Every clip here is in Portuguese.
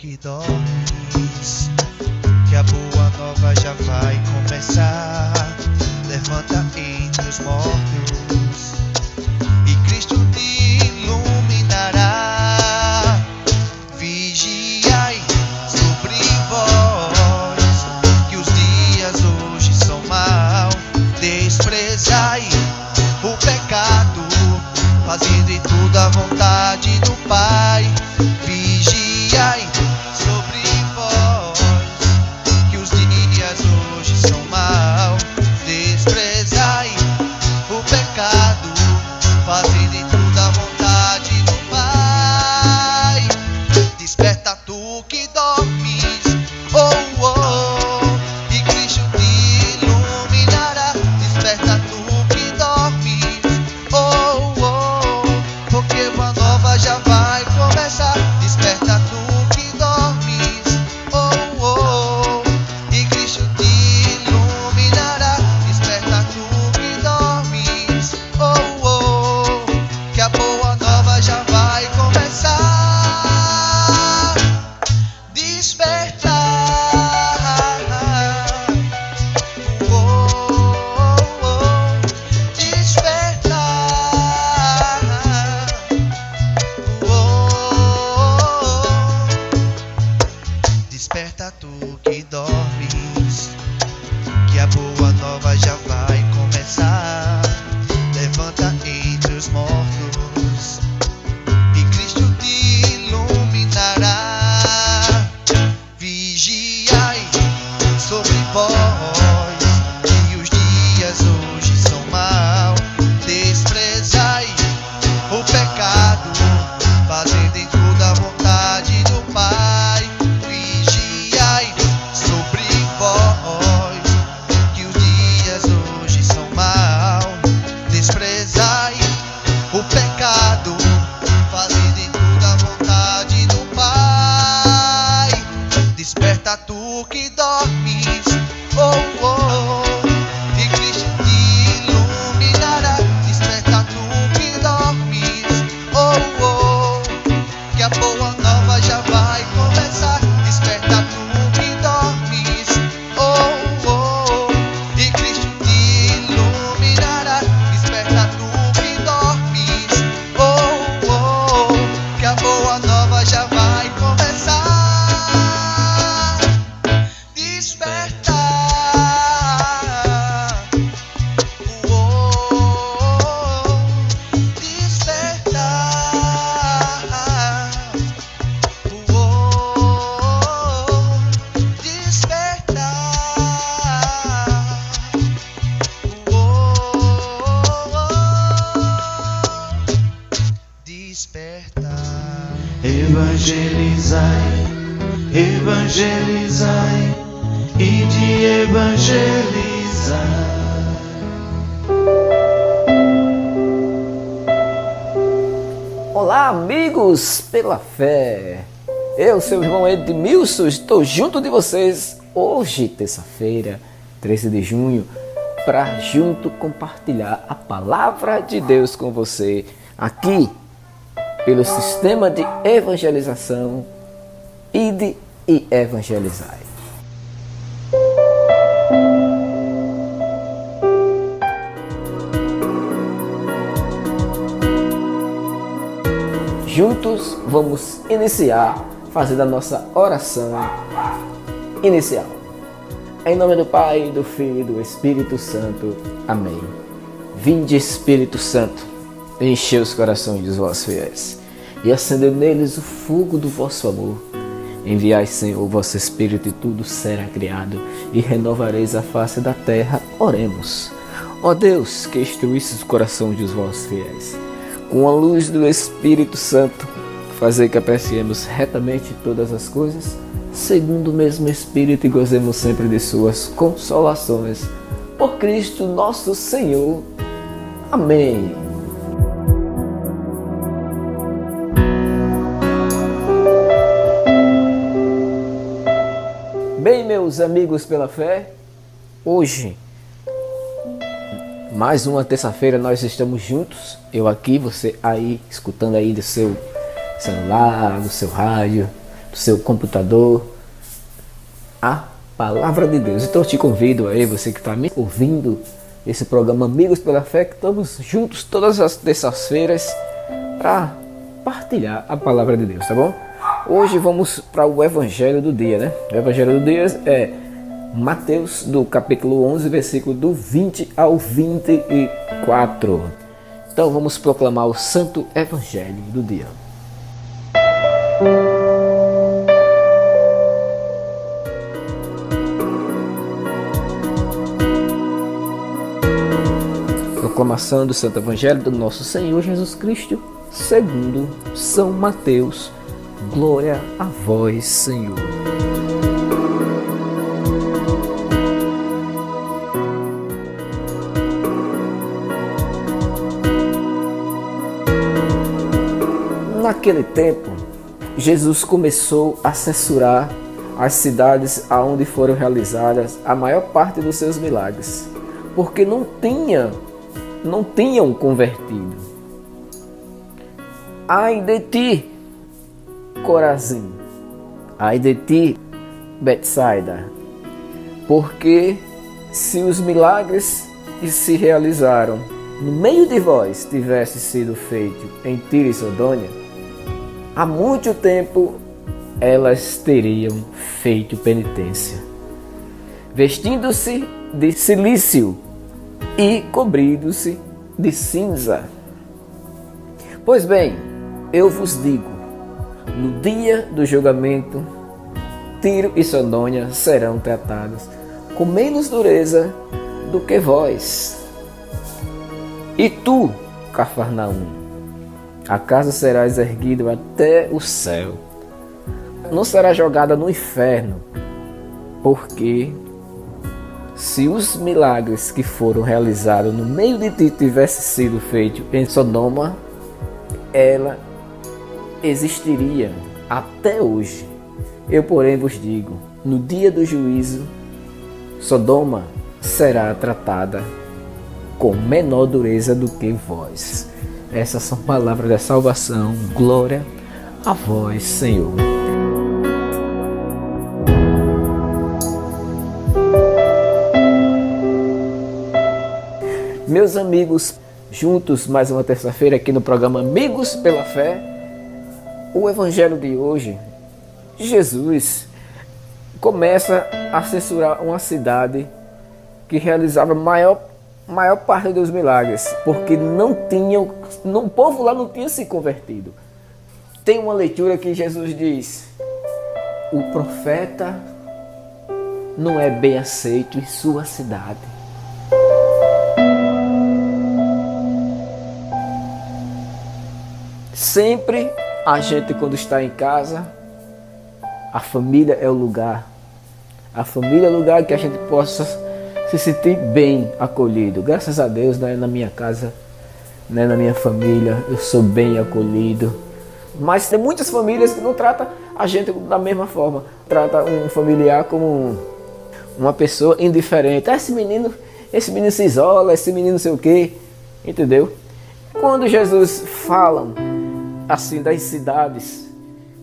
que dormes, que a boa nova já vai começar. Levanta entre os mortos. for fé. Eu, seu irmão Edmilson, estou junto de vocês hoje, terça-feira, 13 de junho, para junto compartilhar a palavra de Deus com você aqui pelo sistema de evangelização Ide e Evangelizai. juntos vamos iniciar, fazendo a nossa oração inicial. Em nome do Pai, do Filho e do Espírito Santo. Amém. Vinde, Espírito Santo, enche os corações dos vossos fiéis e acendeu neles o fogo do vosso amor. Enviai, Senhor, o vosso Espírito e tudo será criado e renovareis a face da terra. Oremos. Ó Deus, que instruísse os corações dos vossos fiéis com a luz do Espírito Santo, fazer que apreciemos retamente todas as coisas, segundo o mesmo Espírito e gozemos sempre de suas consolações. Por Cristo nosso Senhor. Amém. Bem, meus amigos pela fé, hoje, mais uma terça-feira, nós estamos juntos. Eu aqui, você aí, escutando aí do seu celular, do seu rádio, do seu computador, a palavra de Deus. Então eu te convido aí, você que está me ouvindo, esse programa Amigos pela Fé, que estamos juntos todas as terças-feiras para partilhar a palavra de Deus, tá bom? Hoje vamos para o Evangelho do dia, né? O Evangelho do dia é Mateus, do capítulo 11, versículo do 20 ao 24. Então vamos proclamar o Santo Evangelho do dia. Proclamação do Santo Evangelho do nosso Senhor Jesus Cristo, segundo São Mateus. Glória a vós, Senhor. Naquele tempo, Jesus começou a censurar as cidades aonde foram realizadas a maior parte dos seus milagres, porque não tinha, não tinham convertido. Ai de ti, Corazim, ai de ti, Betsaida, porque se os milagres que se realizaram no meio de vós tivesse sido feito em Tiro e Sodônia, há muito tempo elas teriam feito penitência, vestindo-se de silício e cobrindo-se de cinza. Pois bem, eu vos digo: no dia do julgamento, Tiro e Sodônia serão tratados com menos dureza do que vós. E tu, Cafarnaum, Acaso serás erguido até o céu, não será jogada no inferno, porque se os milagres que foram realizados no meio de ti tivessem sido feitos em Sodoma, ela existiria até hoje. Eu, porém, vos digo: no dia do juízo, Sodoma será tratada com menor dureza do que vós. Essas são palavras da salvação. Glória a vós, Senhor. Meus amigos, juntos mais uma terça-feira aqui no programa Amigos pela Fé. O evangelho de hoje, Jesus começa a censurar uma cidade que realizava maior maior parte dos milagres, porque não tinham, não, o povo lá não tinha se convertido. Tem uma leitura que Jesus diz: o profeta não é bem aceito em sua cidade. Sempre a gente, quando está em casa, a família é o lugar. A família é o lugar que a gente possa se sentir bem acolhido. Graças a Deus, né, na minha casa, né, na minha família, eu sou bem acolhido. Mas tem muitas famílias que não tratam a gente da mesma forma. Trata um familiar como uma pessoa indiferente. Ah, esse menino, esse menino se isola, esse menino não sei o quê. Entendeu? Quando Jesus fala assim das cidades,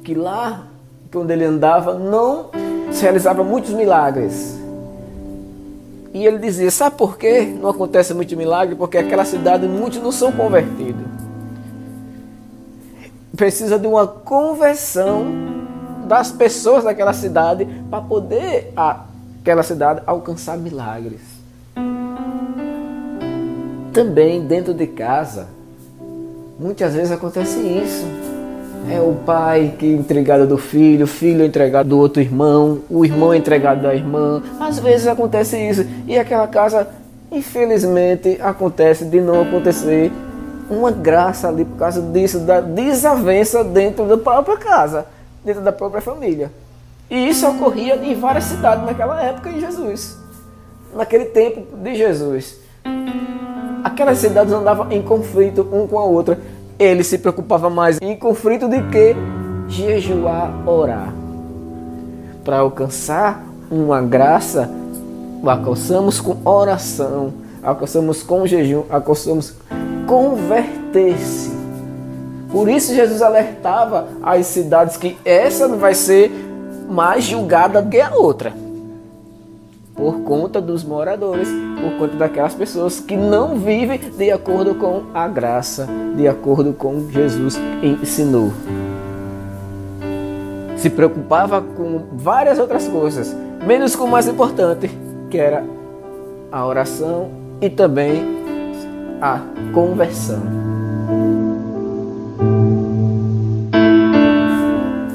que lá quando ele andava não se realizava muitos milagres. E ele dizia: Sabe por que não acontece muito milagre? Porque aquela cidade muitos não são convertidos. Precisa de uma conversão das pessoas daquela cidade para poder aquela cidade alcançar milagres. Também dentro de casa, Muitas vezes acontece isso. É o pai que é entregado do filho, o filho é entregado do outro irmão, o irmão é entregado da irmã. Às vezes acontece isso. E aquela casa, infelizmente, acontece de não acontecer uma graça ali por causa disso, da desavença dentro da própria casa, dentro da própria família. E isso ocorria em várias cidades naquela época de Jesus, naquele tempo de Jesus. Aquelas cidades andavam em conflito um com a outra. Ele se preocupava mais em conflito de que jejuar, orar. Para alcançar uma graça, alcançamos com oração, alcançamos com jejum, alcançamos converter-se. Por isso Jesus alertava as cidades que essa vai ser mais julgada do que a outra. Por conta dos moradores, por conta daquelas pessoas que não vivem de acordo com a graça, de acordo com Jesus ensinou. Se preocupava com várias outras coisas, menos com o mais importante, que era a oração e também a conversão.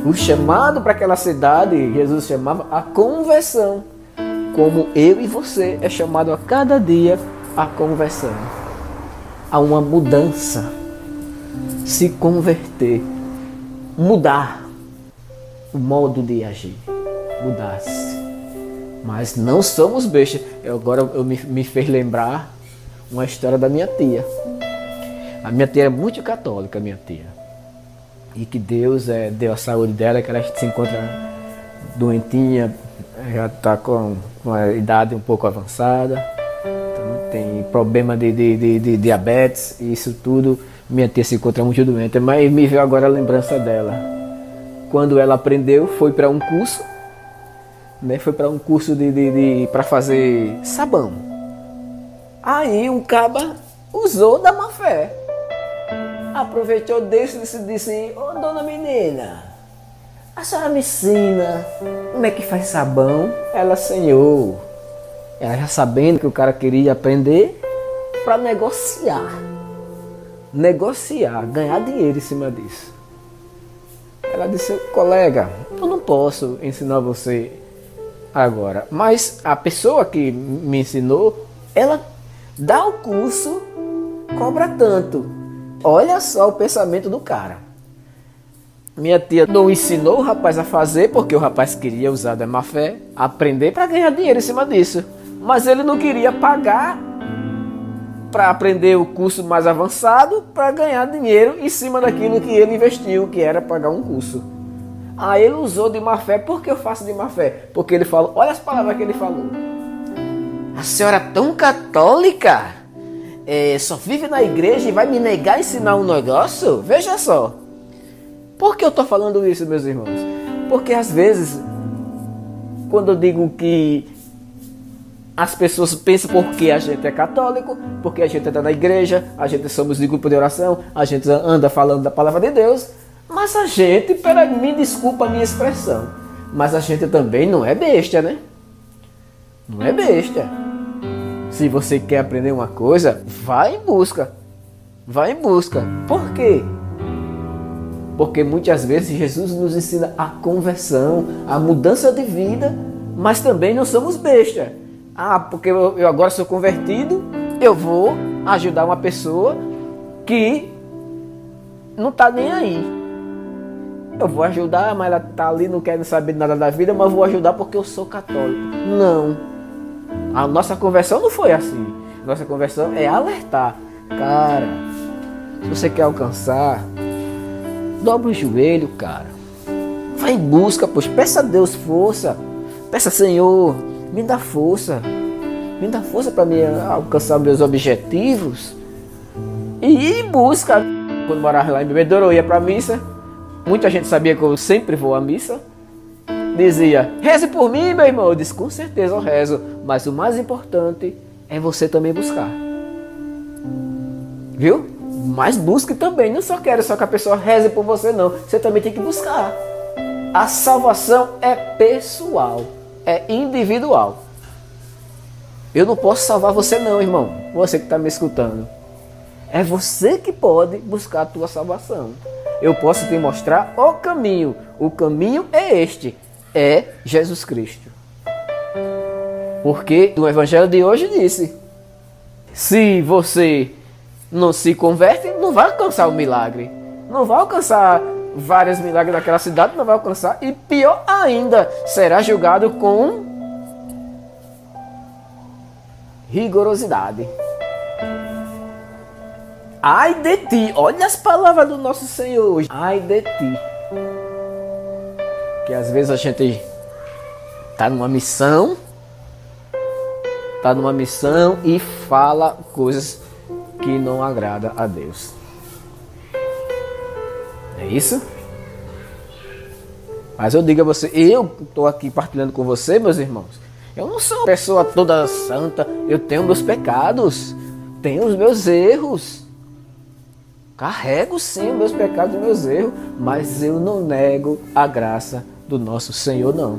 O chamado para aquela cidade, Jesus chamava a conversão. Como eu e você é chamado a cada dia a conversão. A uma mudança. Se converter. Mudar o modo de agir. Mudar-se. Mas não somos bestas. Eu, agora eu me, me fez lembrar uma história da minha tia. A minha tia é muito católica, minha tia. E que Deus é, deu a saúde dela, que ela se encontra doentinha, já está com uma idade um pouco avançada, então tem problema de, de, de, de diabetes, e isso tudo. Minha tia se encontra muito doente, mas me veio agora a lembrança dela. Quando ela aprendeu, foi para um curso, né? Foi para um curso de, de, de para fazer sabão. Aí um caba usou da má fé. Aproveitou desse e disse, ô oh, dona menina, a senhora me ensina como é que faz sabão? Ela, senhor, ela já sabendo que o cara queria aprender para negociar. Negociar, ganhar dinheiro em cima disso. Ela disse, colega, eu não posso ensinar você agora. Mas a pessoa que me ensinou, ela dá o curso, cobra tanto. Olha só o pensamento do cara. Minha tia não ensinou o rapaz a fazer porque o rapaz queria usar da má fé, aprender para ganhar dinheiro em cima disso. Mas ele não queria pagar para aprender o curso mais avançado para ganhar dinheiro em cima daquilo que ele investiu, que era pagar um curso. Aí ele usou de má fé. Por que eu faço de má fé? Porque ele falou, olha as palavras que ele falou. A senhora é tão católica? É, só vive na igreja e vai me negar a ensinar um negócio? Veja só. Por que eu estou falando isso, meus irmãos? Porque às vezes, quando eu digo que as pessoas pensam porque a gente é católico, porque a gente está na igreja, a gente somos de grupo de oração, a gente anda falando da palavra de Deus, mas a gente, pera, me desculpa a minha expressão, mas a gente também não é besta, né? Não é besta. Se você quer aprender uma coisa, vá em busca. Vá em busca. Por quê? Porque muitas vezes Jesus nos ensina a conversão, a mudança de vida, mas também não somos besta. Ah, porque eu agora sou convertido, eu vou ajudar uma pessoa que não está nem aí. Eu vou ajudar, mas ela está ali, não quer saber nada da vida, mas vou ajudar porque eu sou católico. Não. A nossa conversão não foi assim. Nossa conversão é alertar. Cara, se você quer alcançar, dobra o joelho, cara. Vai em busca, pois. Peça a Deus força. Peça, Senhor, me dá força. Me dá força para me alcançar meus objetivos. E ir em busca. Quando morava lá em Bebedouro, eu ia para missa. Muita gente sabia que eu sempre vou à missa dizia: reze por mim, meu irmão. Eu disse: com certeza eu rezo, mas o mais importante é você também buscar. Viu? Mas busque também. Não só quero só que a pessoa reze por você, não. Você também tem que buscar. A salvação é pessoal, é individual. Eu não posso salvar você, não, irmão. Você que está me escutando. É você que pode buscar a tua salvação. Eu posso te mostrar o caminho. O caminho é este, é Jesus Cristo. Porque o evangelho de hoje disse: se você não se converte, não vai alcançar o milagre. Não vai alcançar vários milagres daquela cidade, não vai alcançar. E pior ainda, será julgado com rigorosidade. Ai de ti, olha as palavras do nosso Senhor hoje. Ai de ti. Que às vezes a gente tá numa missão, tá numa missão e fala coisas que não agrada a Deus. É isso? Mas eu digo a você, eu estou aqui partilhando com você, meus irmãos. Eu não sou uma pessoa toda santa. Eu tenho meus pecados, tenho os meus erros. Carrego sim meus pecados e meus erros, mas eu não nego a graça do nosso Senhor, não.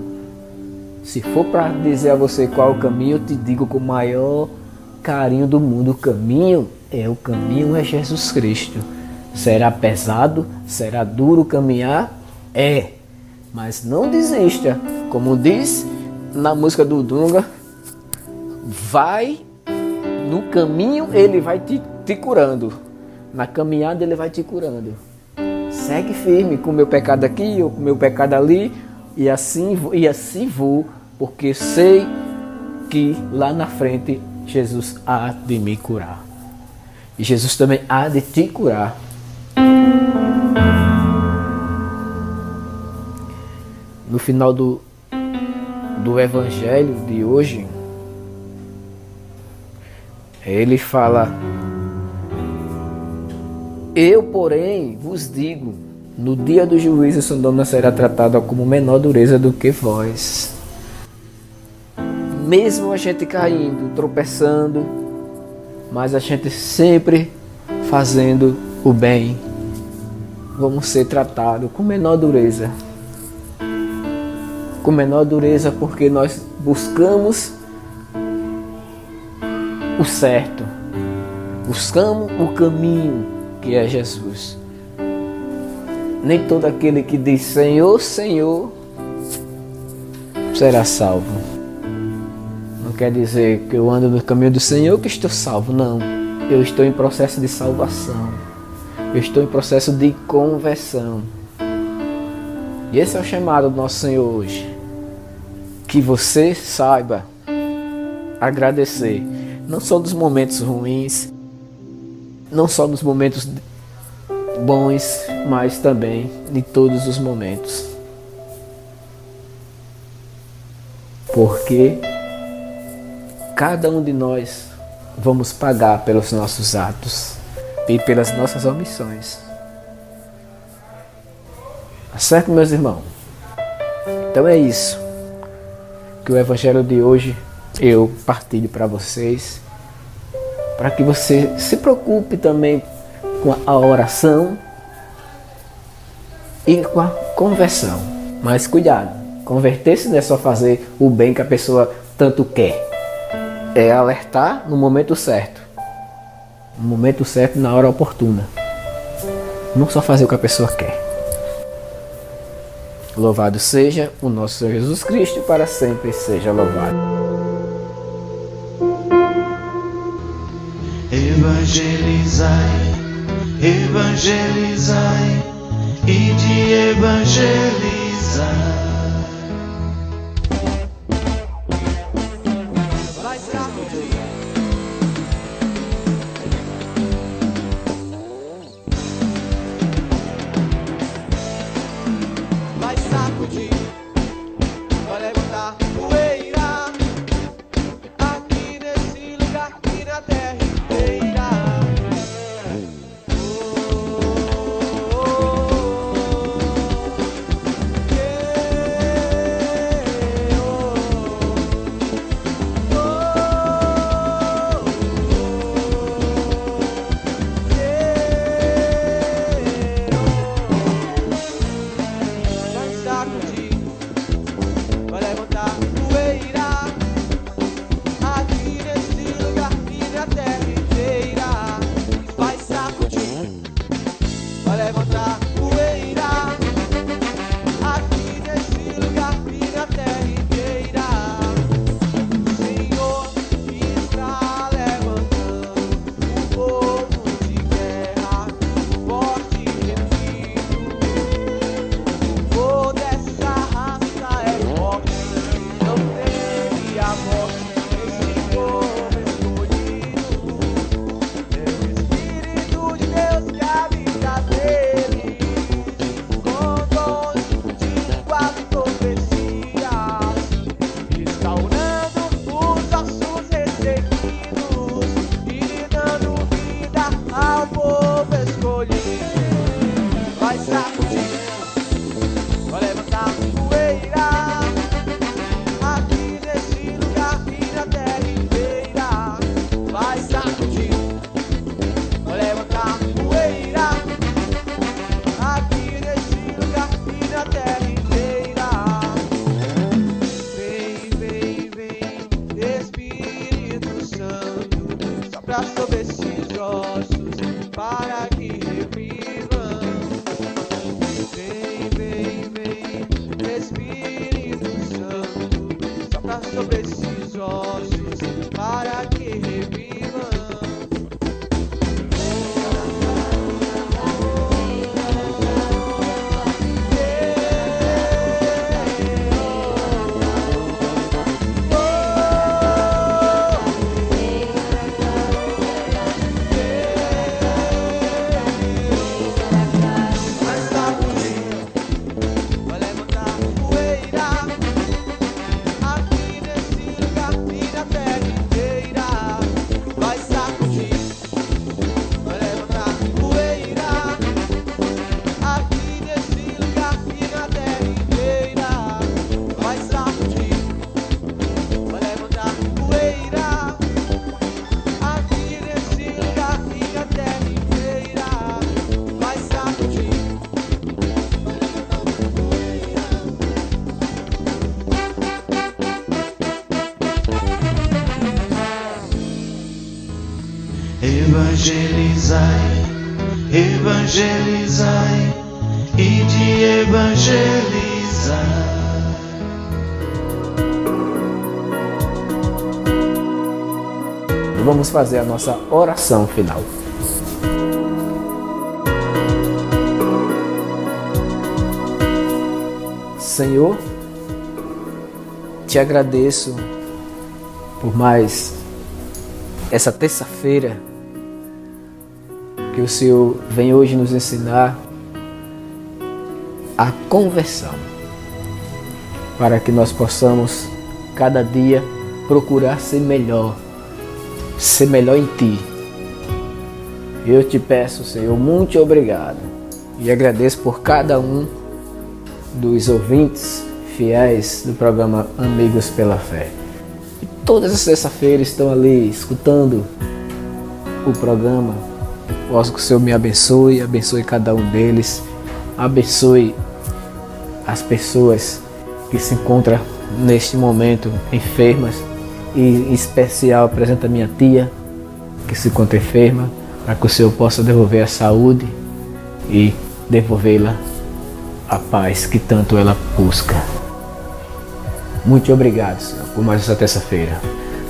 Se for para dizer a você qual o caminho, eu te digo com maior carinho do mundo: o caminho é o caminho é Jesus Cristo. Será pesado, será duro caminhar? É. Mas não desista. Como diz na música do Dunga, vai no caminho, ele vai te, te curando. Na caminhada, ele vai te curando. Segue firme com o meu pecado aqui ou com o meu pecado ali, e assim, e assim vou, porque sei que lá na frente Jesus há de me curar. E Jesus também há de te curar. No final do, do evangelho de hoje, ele fala: Eu, porém, vos digo, no dia do juízo Sodoma será tratada como menor dureza do que vós. Mesmo a gente caindo, tropeçando, mas a gente sempre fazendo o bem, vamos ser tratados com menor dureza. Com menor dureza porque nós buscamos o certo, buscamos o caminho que é Jesus. Nem todo aquele que diz Senhor, Senhor será salvo quer dizer que eu ando no caminho do Senhor que estou salvo. Não. Eu estou em processo de salvação. Eu estou em processo de conversão. E esse é o chamado do nosso Senhor hoje. Que você saiba agradecer, não só dos momentos ruins, não só nos momentos bons, mas também em todos os momentos. Porque cada um de nós vamos pagar pelos nossos atos e pelas nossas omissões. Tá certo, meus irmãos? Então é isso que o Evangelho de hoje eu partilho para vocês, para que você se preocupe também com a oração e com a conversão. Mas cuidado, converter-se não é só fazer o bem que a pessoa tanto quer é alertar no momento certo. No momento certo, na hora oportuna. Não só fazer o que a pessoa quer. Louvado seja o nosso Senhor Jesus Cristo, para sempre seja louvado. Evangelizai, evangelizai e de evangelizar. pra sobreviver. Evangelizai e de evangelizar. Vamos fazer a nossa oração final. Senhor, te agradeço por mais essa terça-feira que o Senhor vem hoje nos ensinar a conversão, para que nós possamos cada dia procurar ser melhor, ser melhor em Ti. Eu te peço, Senhor, muito obrigado e agradeço por cada um dos ouvintes fiéis do programa Amigos pela Fé. E todas as terça-feiras estão ali escutando o programa. Posso que o Senhor me abençoe, abençoe cada um deles, abençoe as pessoas que se encontram neste momento enfermas e em especial apresenta minha tia que se encontra enferma para que o Senhor possa devolver a saúde e devolvê-la a paz que tanto ela busca. Muito obrigado, Senhor, por mais essa terça-feira.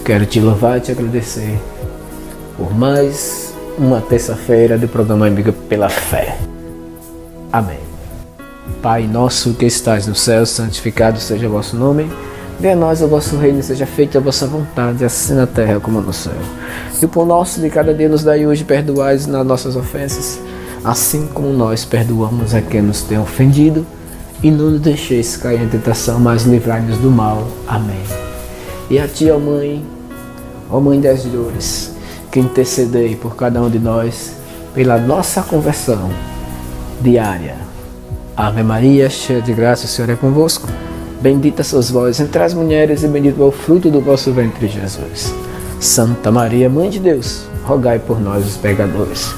Quero te louvar e te agradecer por mais uma terça-feira do programa Amiga pela Fé. Amém. Pai nosso que estás no céu, santificado seja o vosso nome. Venha a nós o vosso reino, seja feita a vossa vontade, assim na terra como no céu. E o pão nosso de cada dia nos dai hoje, perdoais nas nossas ofensas assim como nós perdoamos a quem nos tem ofendido, e não nos deixeis cair em tentação, mas livrai-nos do mal. Amém. E a ti, ó Mãe, ó Mãe das dores, que intercedei por cada um de nós, pela nossa conversão diária. Ave Maria, cheia de graça, o Senhor é convosco. Bendita sois vós entre as mulheres, e bendito é o fruto do vosso ventre, Jesus. Santa Maria, Mãe de Deus, rogai por nós, os pecadores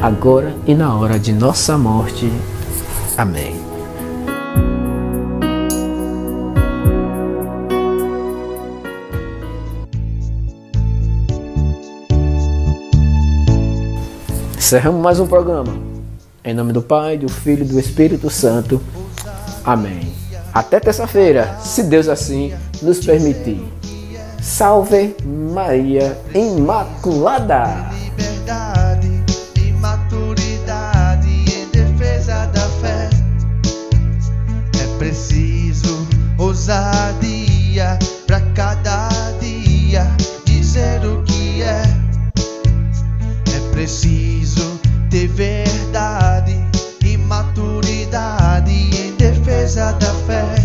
agora e na hora de nossa morte. Amém. Encerramos mais um programa. Em nome do Pai, do Filho e do Espírito Santo. Amém. Até terça-feira, se Deus assim nos permitir. Salve Maria Imaculada! ousadia pra cada dia dizer o que é. É preciso ter verdade e maturidade em defesa da fé.